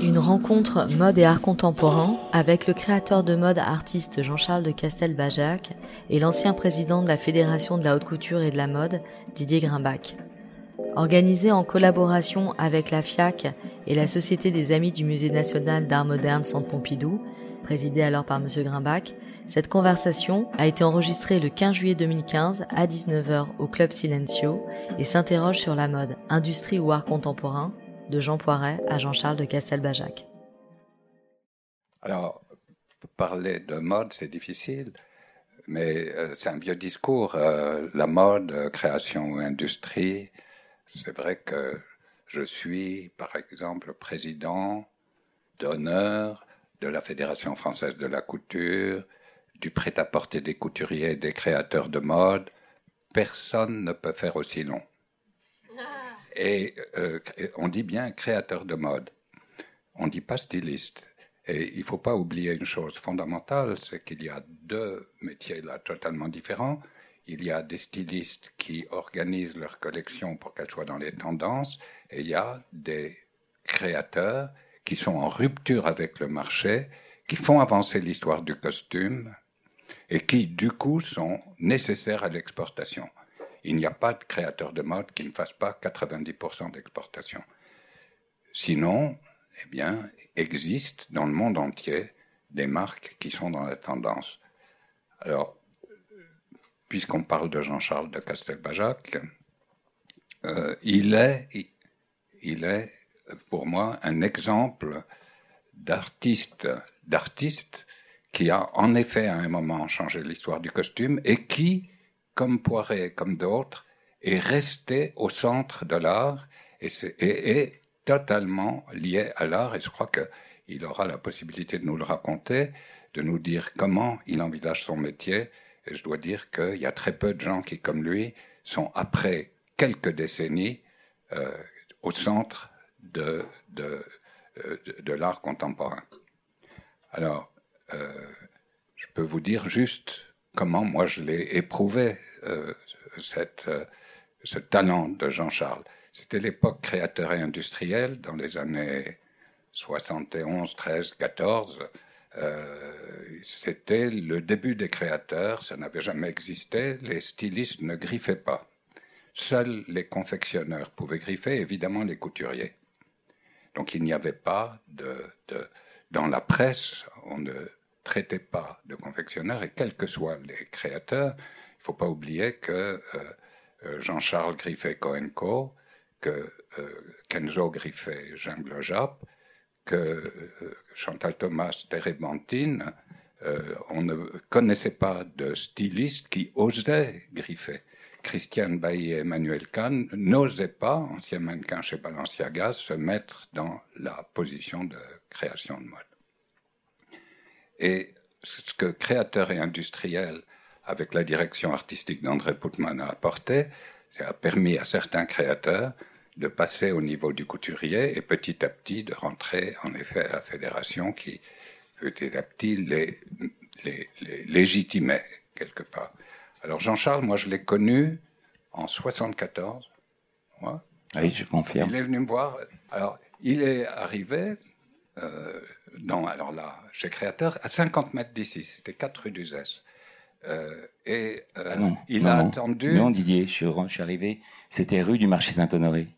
Une rencontre mode et art contemporain avec le créateur de mode artiste Jean-Charles de Castelbajac et l'ancien président de la Fédération de la haute couture et de la mode Didier Grimbach. Organisé en collaboration avec la FIAC et la Société des Amis du Musée national d'art moderne Centre Pompidou, présidée alors par M. Grimbach, cette conversation a été enregistrée le 15 juillet 2015 à 19h au Club Silencio et s'interroge sur la mode, industrie ou art contemporain, de Jean Poiret à Jean-Charles de Castelbajac. Alors, parler de mode, c'est difficile, mais euh, c'est un vieux discours. Euh, la mode, euh, création ou industrie, c'est vrai que je suis, par exemple, président d'honneur de la Fédération française de la couture, du prêt-à-porter des couturiers et des créateurs de mode. Personne ne peut faire aussi long. Et euh, on dit bien créateur de mode. On ne dit pas styliste. Et il ne faut pas oublier une chose fondamentale, c'est qu'il y a deux métiers là totalement différents. Il y a des stylistes qui organisent leur collection pour qu'elle soit dans les tendances, et il y a des créateurs qui sont en rupture avec le marché, qui font avancer l'histoire du costume, et qui, du coup, sont nécessaires à l'exportation. Il n'y a pas de créateur de mode qui ne fasse pas 90% d'exportation. Sinon, eh bien, existe dans le monde entier des marques qui sont dans la tendance. Alors, puisqu'on parle de Jean-Charles de Castelbajac, euh, il, est, il est pour moi un exemple d'artiste, d'artiste qui a en effet à un moment changé l'histoire du costume et qui comme Poiret, comme d'autres, est resté au centre de l'art et, est, totalement lié à l'art. Et je crois qu'il aura la possibilité de nous le raconter, de nous dire comment il envisage son métier. Et je dois dire qu'il y a très peu de gens qui, comme lui, sont après quelques décennies euh, au centre de, de, euh, de, l'art contemporain. Alors, euh, je peux vous dire juste comment moi je l'ai éprouvé, euh, euh, ce talent de Jean-Charles. C'était l'époque créateur et industrielle dans les années 71, 13, 14. C'était le début des créateurs, ça n'avait jamais existé, les stylistes ne griffaient pas. Seuls les confectionneurs pouvaient griffer, évidemment les couturiers. Donc il n'y avait pas de, dans la presse, on ne traitait pas de confectionneurs et quels que soient les créateurs, il ne faut pas oublier que euh, euh, Jean-Charles Griffet Cohenco, que euh, Kenzo Griffet Jungle Jap, que Chantal Thomas Térébenthine, on ne connaissait pas de styliste qui osait griffer. Christiane Bailly et Emmanuel Kahn n'osaient pas, ancien mannequin chez Balenciaga, se mettre dans la position de création de mode. Et ce que créateur et industriel, avec la direction artistique d'André Putman, a apporté, ça a permis à certains créateurs de passer au niveau du couturier et petit à petit de rentrer en effet à la fédération qui petit à petit les, les, légitimait quelque part. Alors Jean-Charles, moi je l'ai connu en 74. Oui, je confirme. Il est venu me voir. Alors, il est arrivé, euh, non, alors là, chez Créateur, à 50 mètres d'ici, c'était 4 rue du Euh, et euh, ah non, il a attendu. Non, Didier, je suis, je suis arrivé, c'était rue du marché Saint-Honoré.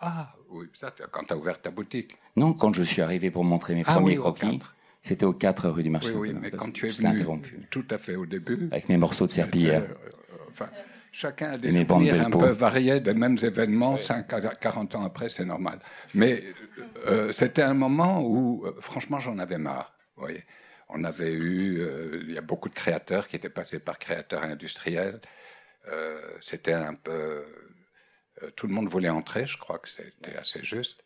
Ah, oui, ça, quand tu as ouvert ta boutique. Non, quand je suis arrivé pour montrer mes ah premiers croquis, c'était aux 4 rue du marché Saint-Honoré. Oui, mais quand tu es venu tout à fait au début. Avec mes morceaux de serpillière. Euh, enfin, chacun a des souvenirs un peu variés des mêmes événements. 5 à 40 ans après, c'est normal. Mais euh, c'était un moment où, euh, franchement, j'en avais marre. Vous voyez on avait eu, euh, il y a beaucoup de créateurs qui étaient passés par créateurs industriels. c'était un peu, tout le monde voulait entrer. Je crois que c'était assez juste.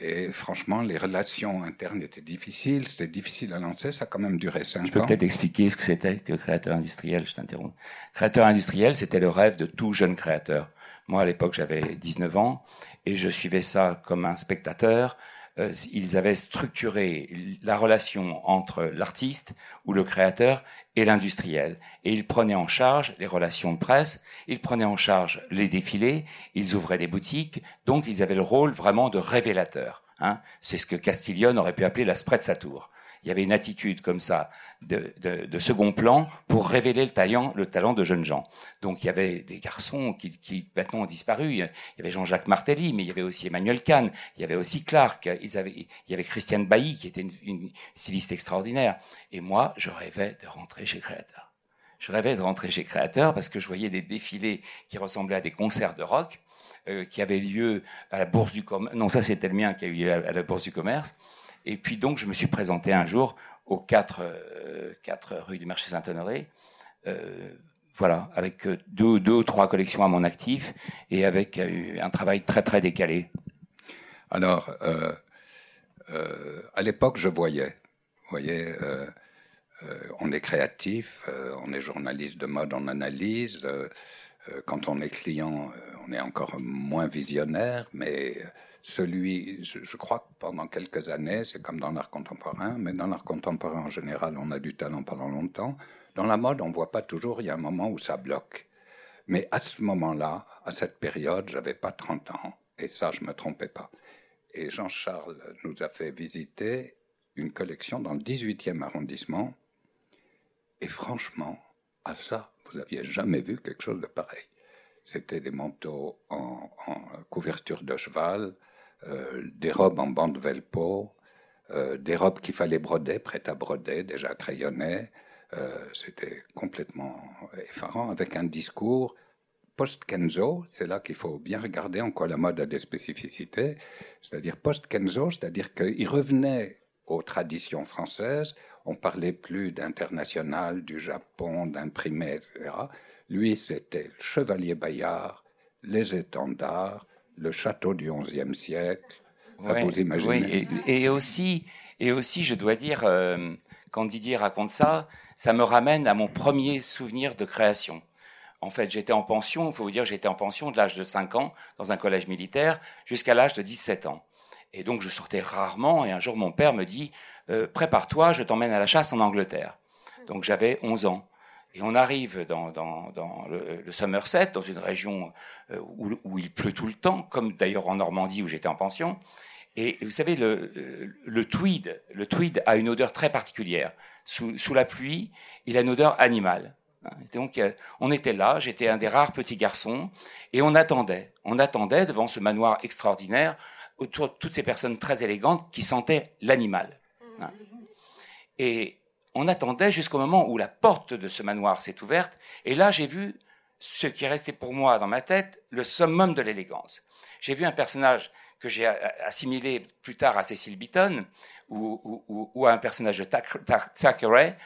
Et franchement, les relations internes étaient difficiles, c'était difficile à lancer, ça a quand même duré cinq ans. Je peux peut-être expliquer ce que c'était que créateur industriel, je t'interromps. Créateur industriel, c'était le rêve de tout jeune créateur. Moi, à l'époque, j'avais 19 ans et je suivais ça comme un spectateur euh, ils avaient structuré la relation entre l'artiste ou le créateur et l'industriel. Et ils prenaient en charge les relations de presse, ils prenaient en charge les défilés, ils ouvraient des boutiques, donc ils avaient le rôle vraiment de révélateur. Hein. C'est ce que Castiglione aurait pu appeler la tour il y avait une attitude comme ça de, de, de, second plan pour révéler le talent, le talent de jeunes gens. Donc il y avait des garçons qui, qui maintenant ont disparu. Il y avait Jean-Jacques Martelly, mais il y avait aussi Emmanuel Kahn, il y avait aussi Clark, ils avaient, il y avait Christiane Bailly qui était une, une styliste extraordinaire. Et moi, je rêvais de rentrer chez Créateur. Je rêvais de rentrer chez Créateur parce que je voyais des défilés qui ressemblaient à des concerts de rock euh, qui avaient lieu à la Bourse du Commerce. Non, ça c'était le mien qui a eu lieu à la Bourse du Commerce. Et puis donc, je me suis présenté un jour aux 4, euh, rue du marché Saint-Honoré, euh, voilà, avec euh, deux, ou trois collections à mon actif et avec euh, un travail très très décalé. Alors, à l'époque, je voyais, vous voyez, on est créatif, on est journaliste de mode, on analyse. quand on est client, on est encore moins visionnaire, mais celui, je, crois que pendant quelques années, c'est comme dans l'art contemporain, mais dans l'art contemporain en général, on a du talent pendant longtemps. Dans la mode, on voit pas toujours, il y a un moment où ça bloque. Mais à ce moment-là, à cette période, j'avais pas 30 ans, et ça, je me trompais pas. Et Jean-Charles nous a fait visiter une collection dans le 18e arrondissement, et franchement, à ça, vous n'aviez jamais vu quelque chose de pareil. C'était des manteaux en, couverture de cheval, des robes en bande velpo, euh, des robes qu'il fallait broder, prêtes à broder, déjà crayonnées. Euh, c'était complètement effarant, avec un discours post-Kenzo, c'est là qu'il faut bien regarder en quoi la mode a des spécificités, c'est-à-dire post-Kenzo, c'est-à-dire qu'il revenait aux traditions françaises, on parlait plus d'international, du Japon, d'imprimé, etc. Lui, c'était le chevalier Bayard, les étendards, le château du XIe siècle. vous imaginez. Oui, et, aussi, et aussi, je dois dire, euh, quand Didier raconte ça, ça me ramène à mon premier souvenir de création. En fait, j'étais en pension, il faut vous dire, j'étais en pension de l'âge de 5 ans dans un collège militaire jusqu'à l'âge de 17 ans. Et donc, je sortais rarement, et un jour, mon père me dit, euh, prépare-toi, je t'emmène à la chasse en Angleterre. Donc, j'avais 11 ans. Et on arrive dans, dans, dans le, le, Somerset, dans une région euh, où, où, il pleut tout le temps, comme d'ailleurs en Normandie où j'étais en pension. Et vous savez, le, le, tweed, le tweed a une odeur très particulière. Sous, sous la pluie, il a une odeur animale. Donc, euh, on était là, j'étais un des rares petits garçons, et on attendait. On attendait devant ce manoir extraordinaire, autour de toutes ces personnes très élégantes qui sentaient l'animal. Et on attendait jusqu'au moment où la porte de ce manoir s'est ouverte, et là j'ai vu ce qui est resté pour moi dans ma tête, le summum de l'élégance. J'ai vu un personnage que j'ai assimilé plus tard à Cecil Beaton ou, ou, à un personnage de Thackeray,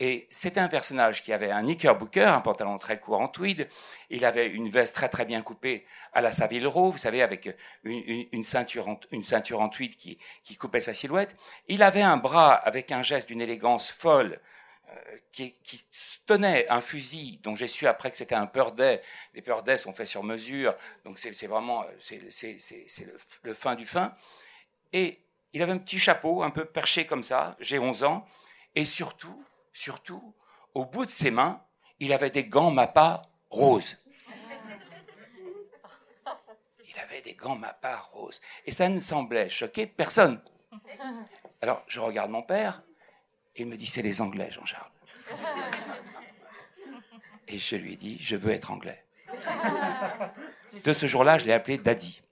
et c'était un personnage qui avait un knickerbocker, un pantalon très court en tweed. Il avait une veste très très bien coupée à la Savile Row, vous savez, avec une, ceinture, en, une ceinture en tweed qui, qui coupait sa silhouette. Il avait un bras avec un geste d'une élégance folle, euh, qui, qui, tenait un fusil dont j'ai su après que c'était un Purday. Les Purday sont faits sur mesure, donc c'est vraiment c'est le, le fin du fin. Et il avait un petit chapeau un peu perché comme ça. J'ai 11 ans, et surtout surtout, au bout de ses mains, il avait des gants Mappa roses. Il avait des gants Mappa roses. Et ça ne semblait choquer personne. Alors, je regarde mon père, et il me dit, c'est les Anglais, Jean-Charles. Et je lui ai dit, je veux être anglais. De ce jour-là, je l'ai appelé Daddy.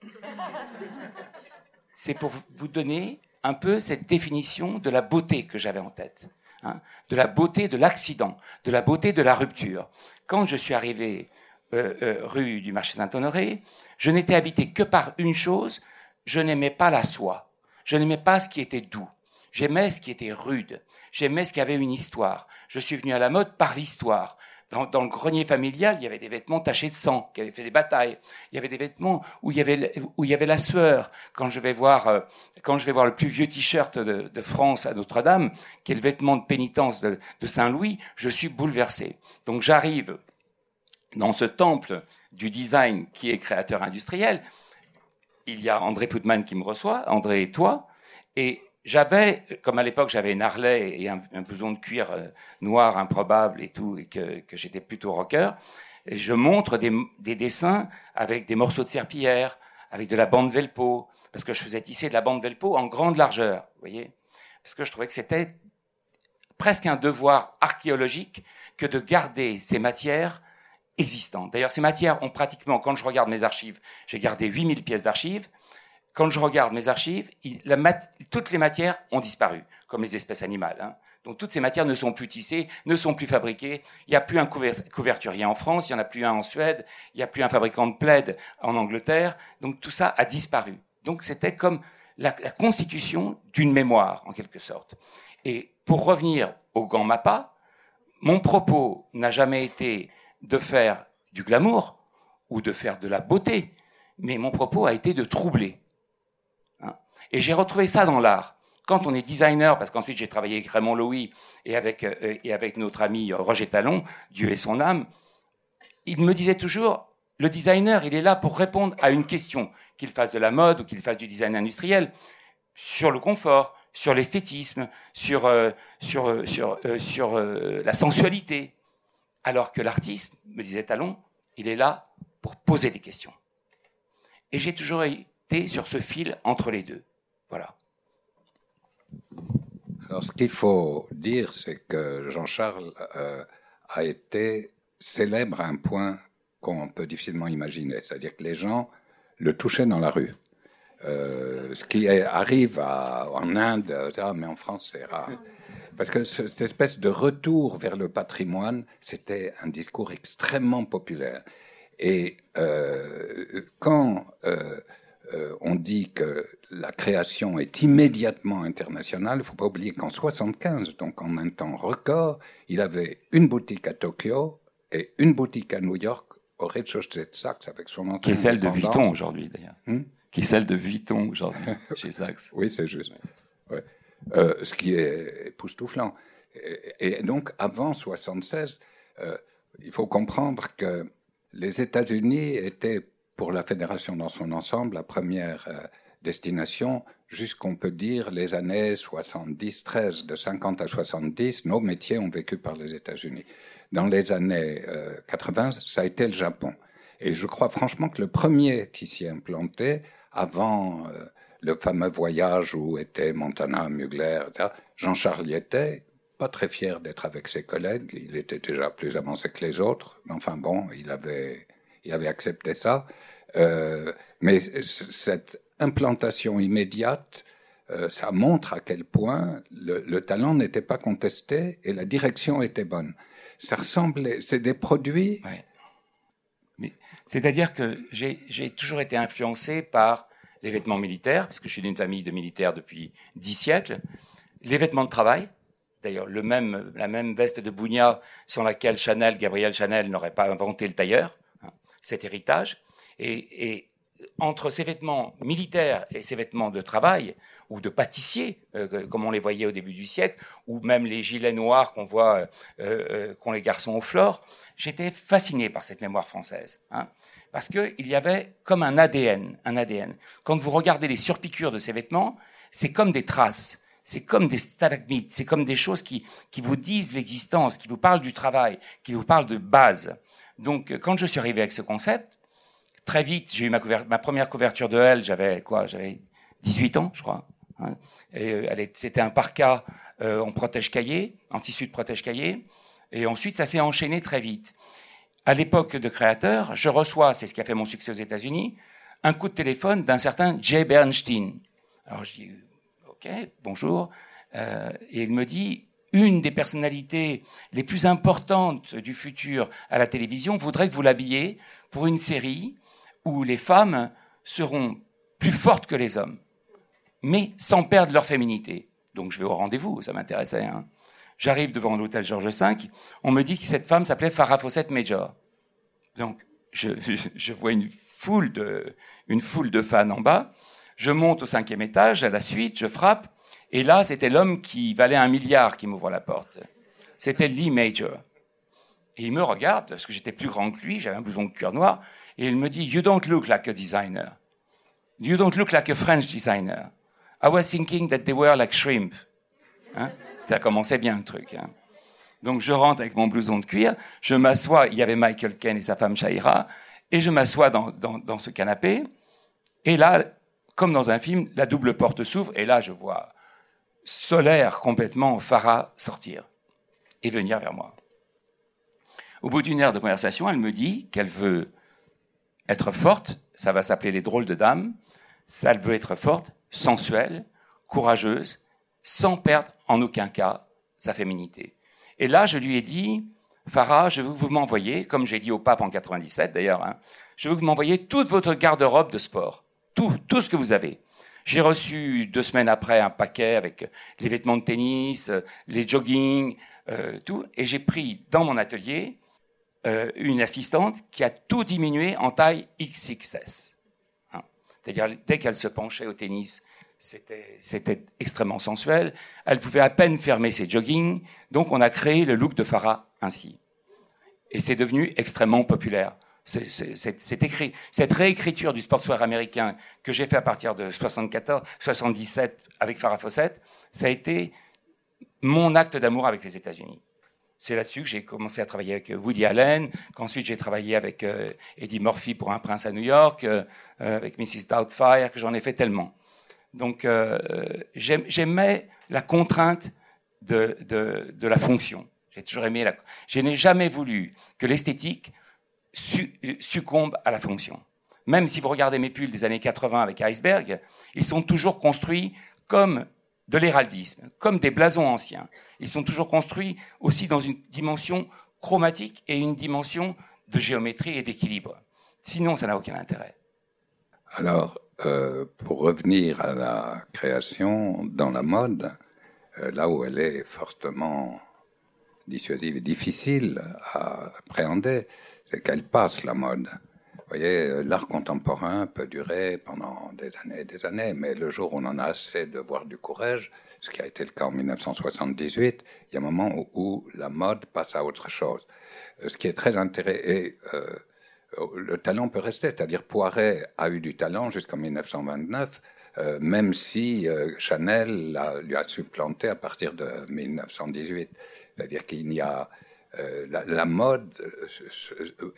C'est pour vous donner un peu cette définition de la beauté que j'avais en tête. Hein, de la beauté de l'accident, de la beauté de la rupture. Quand je suis arrivé euh, euh, rue du marché Saint-Honoré, je n'étais habité que par une chose, je n'aimais pas la soie, je n'aimais pas ce qui était doux, j'aimais ce qui était rude, j'aimais ce qui avait une histoire. Je suis venu à la mode par l'histoire, dans, le grenier familial, il y avait des vêtements tachés de sang, qui avaient fait des batailles. Il y avait des vêtements où il y avait, où il y avait la sueur. Quand je vais voir, euh, quand je vais voir le plus vieux t-shirt de, France à Notre-Dame, qui est le vêtement de pénitence de, de Saint-Louis, je suis bouleversé. Donc j'arrive dans ce temple du design qui est créateur industriel. Il y a André Putman qui me reçoit, André et toi, Et j'avais, comme à l'époque j'avais une Harley et un, un de cuir euh, noir improbable et tout, et que, que j'étais plutôt rocker, et je montre des, des, dessins avec des morceaux de serpillière, avec de la bande Velpo, parce que je faisais tisser de la bande Velpo en grande largeur, vous voyez, parce que je trouvais que c'était presque un devoir archéologique que de garder ces matières existantes. D'ailleurs, ces matières ont pratiquement, quand je regarde mes archives, j'ai gardé 8000 pièces d'archives, quand je regarde mes archives, toutes les matières ont disparu, comme les espèces animales. Hein. Donc toutes ces matières ne sont plus tissées, ne sont plus fabriquées. Il n'y a plus un couverturier en France, il n'y en a plus un en Suède, il n'y a plus un fabricant de plaid en Angleterre. Donc tout ça a disparu. Donc c'était comme la, la constitution d'une mémoire, en quelque sorte. Et pour revenir au Gant Mappa, mon propos n'a jamais été de faire du glamour ou de faire de la beauté, mais mon propos a été de troubler. Et j'ai retrouvé ça dans l'art. Quand on est designer, parce qu'ensuite j'ai travaillé avec Raymond Louis et avec, euh, notre ami Roger Talon, Dieu et son âme, il me disait toujours, le designer, il est là pour répondre à une question, qu'il fasse de la mode ou qu'il fasse du design industriel, sur le confort, sur l'esthétisme, sur, euh, euh, sur la sensualité. Alors que l'artiste, me disait Talon, il est là pour poser des questions. Et j'ai toujours été sur ce fil entre les deux. Voilà. Alors, ce qu'il faut dire, c'est que Jean-Charles euh, a été célèbre à un point qu'on peut difficilement imaginer. C'est-à-dire que les gens le touchaient dans la rue. Euh, ce qui arrive en Inde, mais en France, c'est rare. Parce que cette espèce de retour vers le patrimoine, c'était un discours extrêmement populaire. Et euh, quand on dit que la création est immédiatement internationale. Il ne faut pas oublier qu'en 75, donc en un temps record, il avait une boutique à Tokyo et une boutique à New York au rez-de-chaussée de Saks avec son nom. Qui est celle de Vuitton aujourd'hui d'ailleurs. Hmm? Qui est celle de Vuitton aujourd'hui chez Saks. Oui, c'est juste. Euh, ce qui est époustouflant. Et, donc, avant 76, euh, il faut comprendre que les États-Unis étaient, pour la fédération dans son ensemble, la première euh, destination jusqu'on peut dire les années 70, 13, de 50 à 70, nos métiers ont vécu par les États-Unis. Dans les années 80, euh, ça a été le Japon. Et je crois franchement que le premier qui s'y implanté, avant euh, le fameux voyage où étaient Montana, Mugler, Jean-Charles était, pas très fier d'être avec ses collègues. Il était déjà plus avancé que les autres. Mais enfin bon, il avait, il avait accepté ça. Euh, mais cette implantation immédiate, euh, ça montre à quel point le, talent n'était pas contesté et la direction était bonne. Ça ressemblait, c'est des produits. Mais c'est-à-dire que j'ai toujours été influencé par les vêtements militaires, parce que je suis d'une famille de militaires depuis dix siècles, les vêtements de travail. D'ailleurs, le même, la même veste de Bougna sans laquelle Chanel, Gabriel Chanel n'aurait pas inventé le tailleur, hein, cet héritage. Et entre ces vêtements militaires et ces vêtements de travail ou de pâtissier, euh, comme on les voyait au début du siècle, ou même les gilets noirs qu'on voit, euh, euh, qu'ont les garçons au flore, j'étais fasciné par cette mémoire française, hein, parce qu'il y avait comme un ADN, un ADN. Quand vous regardez les surpiqûres de ces vêtements, c'est comme des traces, c'est comme des stalagmites, c'est comme des choses qui, qui vous disent l'existence, qui vous parlent du travail, qui vous parlent de base. Donc, quand je suis arrivé avec ce concept, Très vite, j'ai eu ma, première couverture de elle, j'avais quoi J'avais 18 ans, je crois. Hein. euh, c'était un parka euh, en protège-cahier, en tissu de protège-cahier. Et ensuite, ça s'est enchaîné très vite. À l'époque de créateur, je reçois, c'est ce qui a fait mon succès aux États-Unis, un coup de téléphone d'un certain Jay Bernstein. Alors je dis, ok, bonjour. Euh, et il me dit, une des personnalités les plus importantes du futur à la télévision voudrait que vous l'habilliez pour une série où les femmes seront plus fortes que les hommes, mais sans perdre leur féminité. Donc je vais au rendez-vous, ça m'intéressait. Hein. J'arrive devant l'hôtel Georges V, on me dit que cette femme s'appelait Farah Fawcett Major. Donc je, vois une foule, de, une foule de fans en bas, je monte au cinquième étage, à la suite, je frappe, et là c'était l'homme qui valait un milliard qui m'ouvre la porte. C'était Lee Major. Et il me regarde, parce que j'étais plus grand que lui, j'avais un blouson de cuir noir, et il me dit, You don't look like a designer. You don't look like a French designer. I was thinking that they were like shrimp. Hein? Ça commençait bien le truc. Hein donc je rentre avec mon blouson de cuir, je m'assois, il y avait Michael Ken et sa femme Shaira, et je m'assois dans, dans, ce canapé, et là, comme dans un film, la double porte s'ouvre, et là je vois solaire complètement Farah sortir et venir vers moi. Au bout d'une heure de conversation, elle me dit qu'elle veut être forte, ça va s'appeler les drôles de dames, ça veut être forte, sensuelle, courageuse, sans perdre en aucun cas sa féminité. Et là, je lui ai dit, Farah, je veux que vous m'envoyiez, comme j'ai dit au pape en 97 d'ailleurs, hein, je veux que vous m'envoyiez toute votre garde-robe de sport, tout, tout ce que vous avez. J'ai reçu deux semaines après un paquet avec les vêtements de tennis, les jogging, euh, tout, et j'ai pris dans mon atelier euh, une assistante qui a tout diminué en taille XXS. Hein. C'est-à-dire dès qu'elle se penchait au tennis, c'était extrêmement sensuel. Elle pouvait à peine fermer ses joggings. Donc, on a créé le look de Farah ainsi. Et c'est devenu extrêmement populaire. C'est écrit. Cette réécriture du sportswear américain que j'ai fait à partir de 74, 77 avec Farah Fawcett, ça a été mon acte d'amour avec les États-Unis. C'est là-dessus que j'ai commencé à travailler avec Woody Allen, qu'ensuite j'ai travaillé avec euh, Eddie Murphy pour Un prince à New York, euh, avec Mrs. Doubtfire, que j'en ai fait tellement. Donc euh, j'aimais la contrainte de, de, de la fonction. J'ai toujours aimé la. Je n'ai jamais voulu que l'esthétique succombe à la fonction. Même si vous regardez mes pulls des années 80 avec Iceberg, ils sont toujours construits comme de l'héraldisme, comme des blasons anciens. Ils sont toujours construits aussi dans une dimension chromatique et une dimension de géométrie et d'équilibre. Sinon, ça n'a aucun intérêt. Alors, euh, pour revenir à la création dans la mode, euh, là où elle est fortement dissuasive et difficile à appréhender, c'est qu'elle passe la mode. Voyez, euh, l'art contemporain peut durer pendant des années et des années, mais le jour où on en a assez de voir du courage, ce qui a été le cas en 1978, il y a un moment où, la mode passe à autre chose. Ce qui est très intéressant, euh, le talent peut rester. C'est-à-dire Poiret a eu du talent jusqu'en 1929, euh, même si euh, Chanel lui a supplanté à partir de 1918. C'est-à-dire qu'il y a la, mode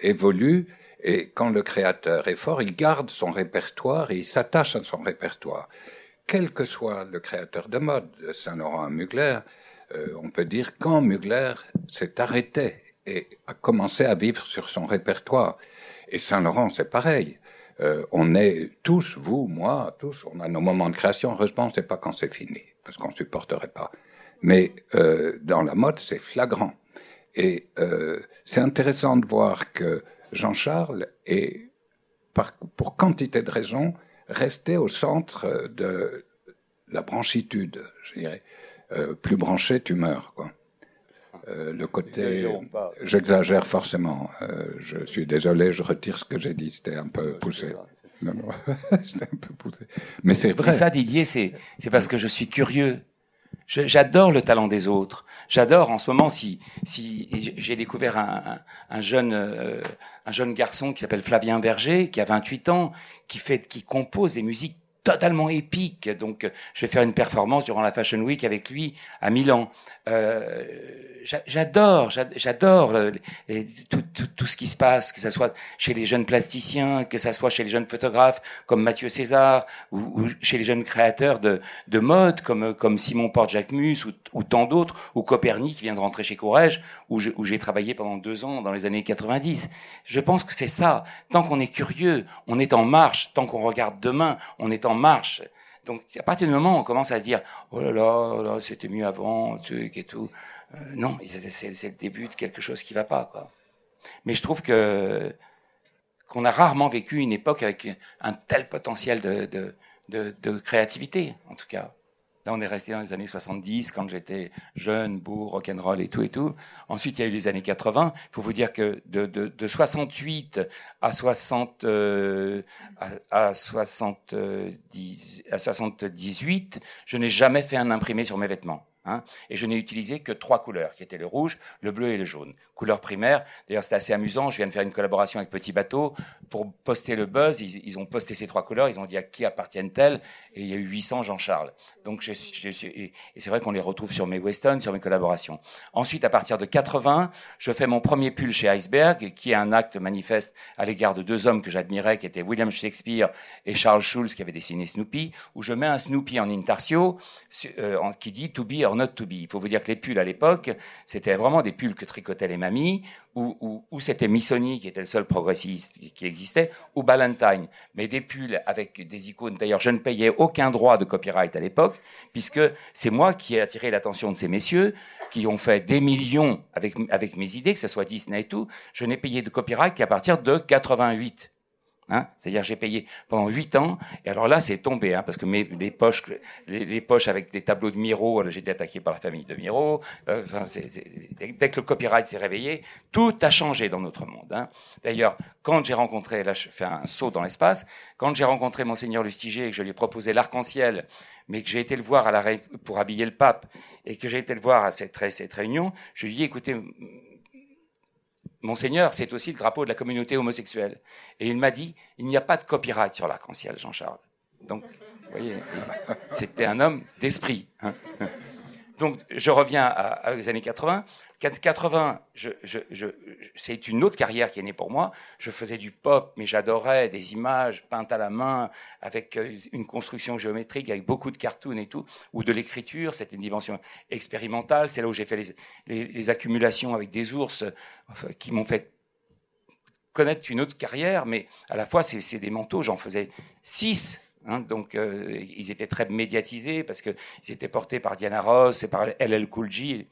évolue et quand le créateur est fort, il garde son répertoire et il s'attache à son répertoire. Quel que soit le créateur de mode, Saint-Laurent Mugler, on peut dire quand Mugler s'est arrêté et a commencé à vivre sur son répertoire. Et Saint-Laurent, c'est pareil. Euh, on est tous, vous, moi, tous, on a nos moments de création. Heureusement, c'est pas quand c'est fini, parce qu'on supporterait pas. Mais euh, dans la mode, c'est flagrant. Et euh, c'est intéressant de voir que Jean-Charles est, par, pour quantité de raisons, resté au centre de la branchitude, je dirais. Euh, plus branché, tu meurs, quoi. Euh, le côté. J'exagère forcément. Euh, je suis désolé, je retire ce que j'ai dit. C'était un peu poussé. Non, non. C'était un peu poussé. Mais c'est vrai. Et ça, Didier, c'est parce que je suis curieux. J'adore le talent des autres. J'adore en ce moment si si j'ai découvert un, un, jeune euh, un jeune garçon qui s'appelle Flavien Berger qui a 28 ans qui fait qui compose des musiques totalement épiques. Donc je vais faire une performance durant la Fashion Week avec lui à Milan. Euh, j'adore, j'adore tout, ce qui se passe, que ce soit chez les jeunes plasticiens, que ce soit chez les jeunes photographes comme Mathieu César, ou, chez les jeunes créateurs de, de mode comme, Simon Porte-Jacquemus ou, ou, tant d'autres, ou Copernic qui vient de rentrer chez Courrèges, où j'ai travaillé pendant deux ans dans les années 90. Je pense que c'est ça. Tant qu'on est curieux, on est en marche. Tant qu'on regarde demain, on est en marche. Donc, à partir du moment où on commence à se dire, oh là là, là c'était mieux avant, truc et tout, euh, non, c'est le début de quelque chose qui va pas, quoi. Mais je trouve que qu'on a rarement vécu une époque avec un tel potentiel de, de, de, de créativité, en tout cas. Là, on est resté dans les années 70, quand j'étais jeune, beau, rock'n'roll et tout et tout. Ensuite, il y a eu les années 80. Il faut vous dire que de, de, de 68 à 60, euh, à, à, 70, à 78, je n'ai jamais fait un imprimé sur mes vêtements. Hein, et je n'ai utilisé que trois couleurs, qui étaient le rouge, le bleu et le jaune. Couleurs primaires. D'ailleurs, c'est assez amusant. Je viens de faire une collaboration avec Petit Bateau pour poster le buzz. Ils, ont posté ces trois couleurs. Ils ont dit à qui appartiennent-elles? Et il y a eu 800 Jean-Charles. Donc, je, je, et, c'est vrai qu'on les retrouve sur mes Weston, sur mes collaborations. Ensuite, à partir de 80, je fais mon premier pull chez Iceberg, qui est un acte manifeste à l'égard de deux hommes que j'admirais, qui étaient William Shakespeare et Charles Schulz, qui avaient dessiné Snoopy, où je mets un Snoopy en intarsio euh, qui dit to be or not to be. Il faut vous dire que les pulls à l'époque, c'était vraiment des pulls que tricotaient les ou, c'était Missoni qui était le seul progressiste qui existait, ou Ballantine. Mais des pulls avec des icônes. D'ailleurs, je ne payais aucun droit de copyright à l'époque, puisque c'est moi qui ai attiré l'attention de ces messieurs, qui ont fait des millions avec, avec mes idées, que ce soit Disney et tout. Je n'ai payé de copyright qu'à partir de 88. Hein C'est-à-dire j'ai payé pendant huit ans et alors là c'est tombé hein, parce que mes les poches les, poches avec des tableaux de Miro j'ai été attaqué par la famille de Miro euh, enfin dès que le copyright s'est réveillé tout a changé dans notre monde hein. d'ailleurs quand j'ai rencontré là je fais un saut dans l'espace quand j'ai rencontré monseigneur Lustiger et que je lui ai proposé l'arc-en-ciel mais que j'ai été le voir à la pour habiller le pape et que j'ai été le voir à cette, cette réunion je lui ai dit écoutez Monseigneur, c'est aussi le drapeau de la communauté homosexuelle. Et il m'a dit, il n'y a pas de copyright sur l'arc-en-ciel, Jean-Charles. Donc, vous voyez, c'était un homme d'esprit. Hein. Donc, je reviens aux années 80. 80, je, je, c'est une autre carrière qui est née pour moi. Je faisais du pop, mais j'adorais des images peintes à la main, avec euh, une construction géométrique, avec beaucoup de cartoons et tout, ou de l'écriture. C'était une dimension expérimentale. C'est là où j'ai fait les, les, accumulations avec des ours qui m'ont fait connaître une autre carrière, mais à la fois, c'est des manteaux. J'en faisais six Hein, donc euh, ils étaient très médiatisés parce qu'ils étaient portés par Diana Ross et par LL Cool J.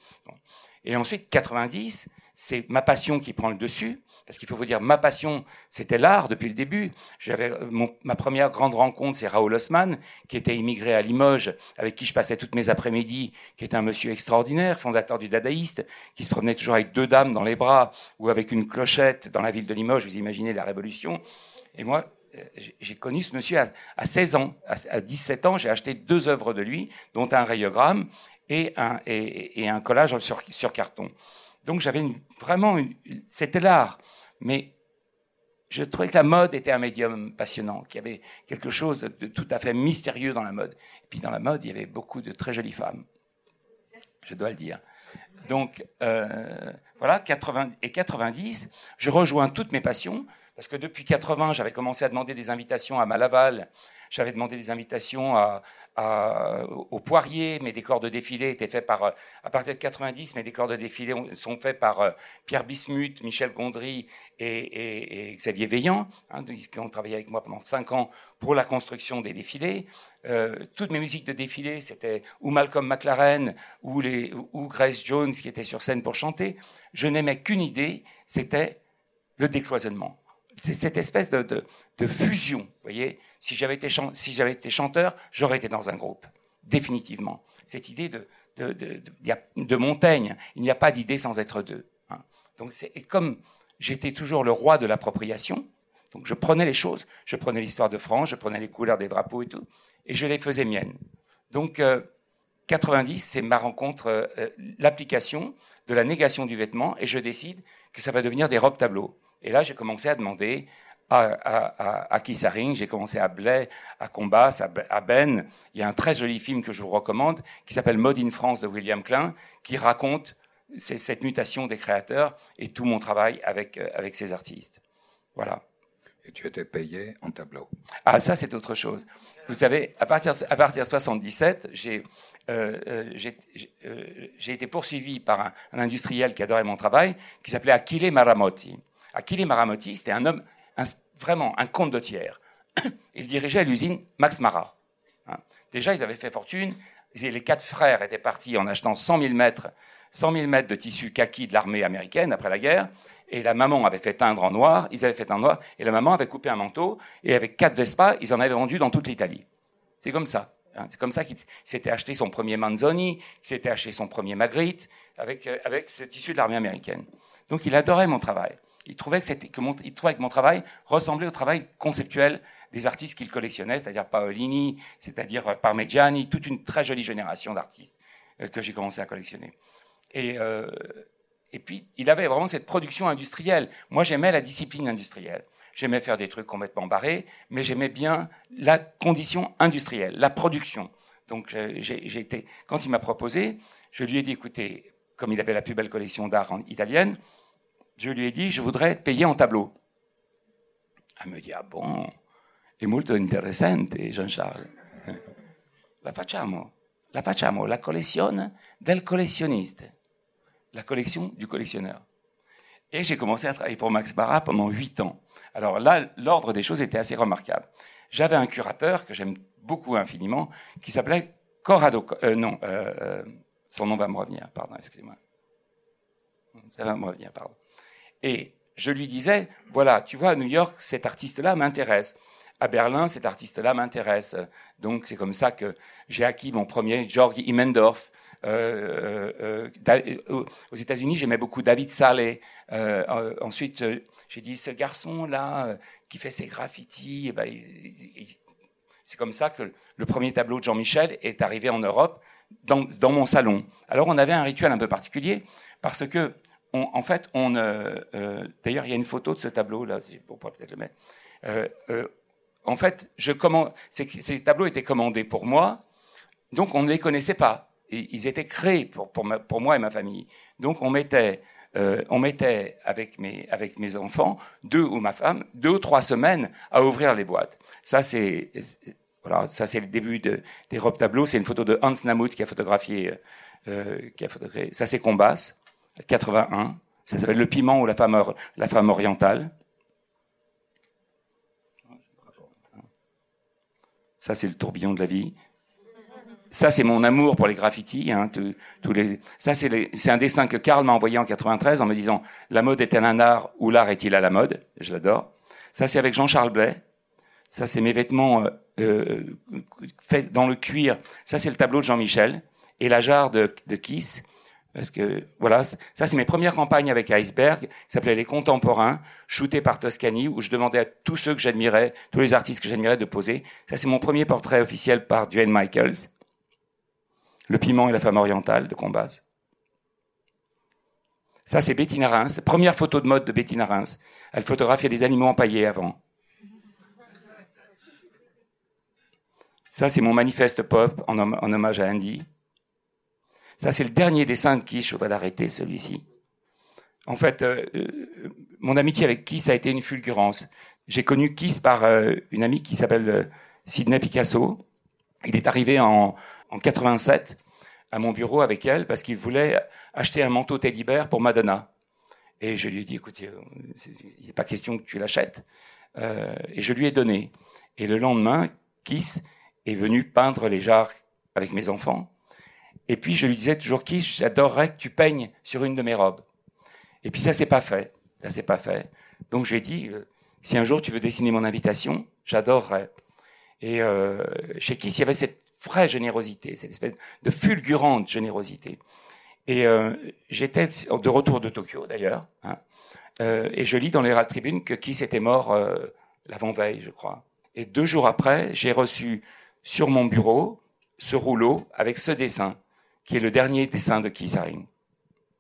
Et ensuite, 90, c'est ma passion qui prend le dessus. Parce qu'il faut vous dire, ma passion, c'était l'art depuis le début. J'avais euh, ma première grande rencontre, c'est Raoul Osman, qui était immigré à Limoges, avec qui je passais toutes mes après-midi, qui était un monsieur extraordinaire, fondateur du dadaïste, qui se promenait toujours avec deux dames dans les bras ou avec une clochette dans la ville de Limoges. Vous imaginez la révolution. Et moi, euh, j'ai connu ce monsieur à, 16 ans. À, 17 ans, j'ai acheté deux œuvres de lui, dont un rayogramme et un, collage sur, sur, carton. Donc j'avais vraiment, c'était l'art, mais je trouvais que la mode était un médium passionnant, qu'il y avait quelque chose de, tout à fait mystérieux dans la mode. Et puis dans la mode, il y avait beaucoup de très jolies femmes, je dois le dire. Donc euh, voilà, 80 et 90, je rejoins toutes mes passions. Parce que depuis 80, j'avais commencé à demander des invitations à Malaval, j'avais demandé des invitations à, à, au Poirier, mes décors de défilé étaient faits par, à partir de 90, mes décors de défilé sont faits par euh, Pierre Bismuth, Michel Gondry et, et, et Xavier Veillant, hein, qui ont travaillé avec moi pendant cinq ans pour la construction des défilés. Euh, toutes mes musiques de défilé, c'était ou Malcolm McLaren ou, les, ou Grace Jones qui était sur scène pour chanter. Je n'aimais qu'une idée, c'était le décloisonnement c'est cette espèce de, fusion. Vous voyez, si j'avais été, chanteur, j'aurais été dans un groupe, définitivement. Cette idée de, de, Montaigne, il n'y a pas d'idée sans être deux. Hein. Donc comme j'étais toujours le roi de l'appropriation. Donc je prenais les choses, je prenais l'histoire de France, je prenais les couleurs des drapeaux et tout, et je les faisais miennes. Donc euh, 90, c'est ma rencontre, euh, euh, l'application de la négation du vêtement, et je décide que ça va devenir des robes tableaux. Et là, j'ai commencé à demander à, à, à, Kissaring, j'ai commencé à Blais, à Combas, à, Ben. Il y a un très joli film que je vous recommande qui s'appelle Mode in France de William Klein, qui raconte cette mutation des créateurs et tout mon travail avec, euh, avec ces artistes. Voilà. Et tu étais payé en tableau. Ah, ça, c'est autre chose. Vous savez, à partir, à partir de 77, j'ai euh, euh, euh, été poursuivi par un, un, industriel qui adorait mon travail, qui s'appelait Achille Maramotti. Achille Maramotti, c'était un homme, vraiment un comte de tiers. Il dirigeait l'usine Max Mara. Hein. Déjà, ils avaient fait fortune. Les quatre frères étaient partis en achetant 100 000 mètres, 100 000 mètres de tissu kaki de l'armée américaine après la guerre. Et la maman avait fait teindre en noir, ils avaient fait en noir, et la maman avait coupé un manteau, et avec quatre Vespa, ils en avaient vendu dans toute l'Italie. C'est comme ça. Hein. C'est comme ça qu'il s'était acheté son premier Manzoni, qu'il s'était acheté son premier Magritte, avec, euh, avec ce tissu de l'armée américaine. Donc il adorait mon travail. Il trouvait que, mon, il trouvait que mon travail ressemblait au travail conceptuel des artistes qu'il collectionnait, c'est-à-dire Paolini, c'est-à-dire euh, Parmigiani, toute une très jolie génération d'artistes euh, que j'ai commencé à collectionner. Et, euh, et puis, il avait vraiment cette production industrielle. Moi, j'aimais la discipline industrielle. J'aimais faire des trucs complètement barrés, mais j'aimais bien la condition industrielle, la production. Donc, j'ai été, quand il m'a proposé, je lui ai dit, écoutez, comme il avait la plus belle collection d'art italienne, je lui ai dit, je voudrais être payé en tableau. Elle me dit, ah bon, è molto interessante, Jean-Charles. La facciamo, la facciamo, la collezione del collezioniste, la collection du collectionneur. Et j'ai commencé à travailler pour Max Barra pendant huit ans. Alors là, l'ordre des choses était assez remarquable. J'avais un curateur que j'aime beaucoup infiniment, qui s'appelait Corrado. Euh, non, euh, son nom va me revenir. Pardon, excusez-moi. Ça va me revenir, pardon. Et je lui disais, voilà, tu vois, à New York, cet artiste-là m'intéresse. À Berlin, cet artiste-là m'intéresse. Donc, c'est comme ça que j'ai acquis mon premier Georg Immendorf. Euh, euh, euh, aux États-Unis, j'aimais beaucoup David Saleh. ensuite, j'ai dit, ce garçon-là qui fait ses graffitis, eh ben, c'est comme ça que le premier tableau de Jean-Michel est arrivé en Europe dans, dans, mon salon. Alors, on avait un rituel un peu particulier parce que en fait, on, euh, euh, d'ailleurs, il y a une photo de ce tableau là, on pourrait peut-être le mettre. Euh, en fait, je commande, ces, tableaux étaient commandés pour moi, donc on ne les connaissait pas. ils étaient créés pour, pour, pour, moi et ma famille. Donc on mettait, on mettait avec mes, avec mes enfants, deux ou ma femme, deux ou trois semaines à ouvrir les boîtes. Ça, c'est, voilà, ça c'est le début de, des robes tableaux. C'est une photo de Hans Namuth qui a photographié, qui a photographié. Ça c'est Combas. 81. Ça s'appelle Le piment ou la femme, la femme orientale. Ça, c'est le tourbillon de la vie. Ça, c'est mon amour pour les graffitis. Hein. Ça, c'est un dessin que Karl m'a envoyé en 93 en me disant La mode est-elle un art ou l'art est-il à la mode? Je l'adore. Ça, c'est avec Jean-Charles Blais. Ça, c'est mes vêtements euh, euh, faits dans le cuir. Ça, c'est le tableau de Jean-Michel. Et la jarre de Kiss. Parce que voilà, ça c'est mes premières campagnes avec Iceberg, s'appelait Les Contemporains, shooté par Toscani, où je demandais à tous ceux que j'admirais, tous les artistes que j'admirais de poser. Ça c'est mon premier portrait officiel par Duane Michaels. Le piment et la femme orientale de Combas. Ça c'est Bettina Reims, première photo de mode de Bettina Reims. Elle photographiait des animaux empaillés avant. Ça c'est mon manifeste pop en hommage à Andy. Ça, c'est le dernier dessin de Kiss. Je voudrais l'arrêter, celui-ci. En fait, euh, euh, mon amitié avec Kiss a été une fulgurance. J'ai connu Kiss par euh, une amie qui s'appelle Sidney Picasso. Il est arrivé en, en 87 à mon bureau avec elle parce qu'il voulait acheter un manteau Teddy pour Madonna. Et je lui ai dit, écoutez, il n'est pas question que tu l'achètes. et je lui ai donné. Et le lendemain, Kiss est venu peindre les jarres avec mes enfants. Et puis je lui disais toujours qui j'adorerais que tu peignes sur une de mes robes. Et puis ça s'est pas fait, ça s'est pas fait. Donc je lui ai dit euh, si un jour tu veux dessiner mon invitation, j'adorerais. Et euh, chez qui il y avait cette vraie générosité, cette espèce de fulgurante générosité. Et euh, j'étais de retour de Tokyo d'ailleurs, hein, euh, et je lis dans les Tribunes que Kiss était mort euh, l'avant-veille, je crois. Et deux jours après, j'ai reçu sur mon bureau ce rouleau avec ce dessin qui est le dernier dessin de Keith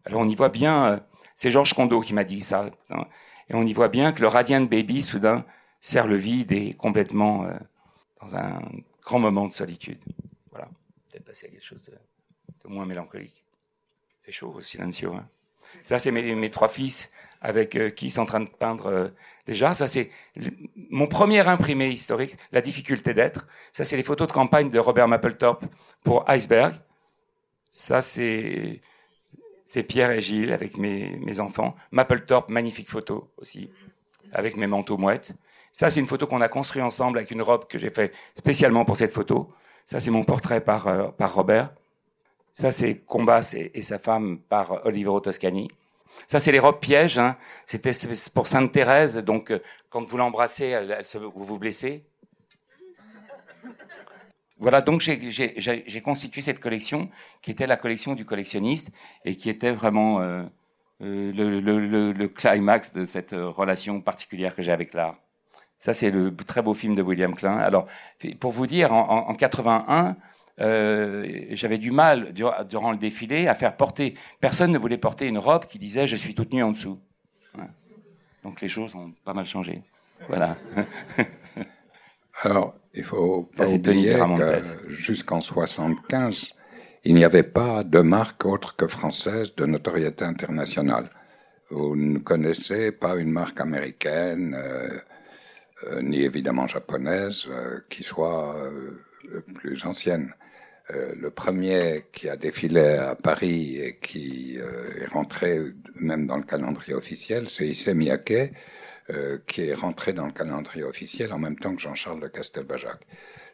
Alors on y voit bien, euh, c'est Georges Condo qui m'a dit ça, hein. et on y voit bien que le Radiant Baby, soudain, sert le vide et complètement euh, dans un grand moment de solitude. Voilà, peut-être passer à quelque chose de, moins mélancolique. Fait chaud au silencio. Hein. Ça, c'est mes, trois fils avec euh, qui sont en train de peindre euh, déjà. Ça, c'est mon premier imprimé historique, La difficulté d'être. Ça, c'est les photos de campagne de Robert Mapplethorpe pour Iceberg. Ça, c'est c'est Pierre et Gilles avec mes, mes enfants. Mapplethorpe, magnifique photo aussi, avec mes manteaux mouettes. Ça, c'est une photo qu'on a construite ensemble avec une robe que j'ai fait spécialement pour cette photo. Ça, c'est mon portrait par, euh, par Robert. Ça, c'est Combas et, sa femme par Olivero Toscani. Ça, c'est les robes pièges. Hein. C'était pour Sainte Thérèse. Donc, euh, quand vous l'embrassez, elle, elle se, vous vous blessez. Voilà, donc j'ai constitué cette collection qui était la collection du collectionniste et qui était vraiment euh, euh, le, le, le, climax de cette relation particulière que j'ai avec l'art. Ça, c'est le très beau film de William Klein. Alors, pour vous dire, en, en 81, euh, j'avais du mal durant le défilé à faire porter. Personne ne voulait porter une robe qui disait je suis toute nue en dessous. Donc les choses ont pas mal changé. Voilà. Alors, il faut pas oublier que jusqu'en 75, il n'y avait pas de marque autre que française de notoriété internationale. Vous ne connaissez pas une marque américaine, euh, euh, ni évidemment japonaise, euh, qui soit plus ancienne. le premier qui a défilé à Paris et qui est rentré même dans le calendrier officiel, c'est Issey Miyake, qui est rentré dans le calendrier officiel en même temps que Jean-Charles de Castelbajac.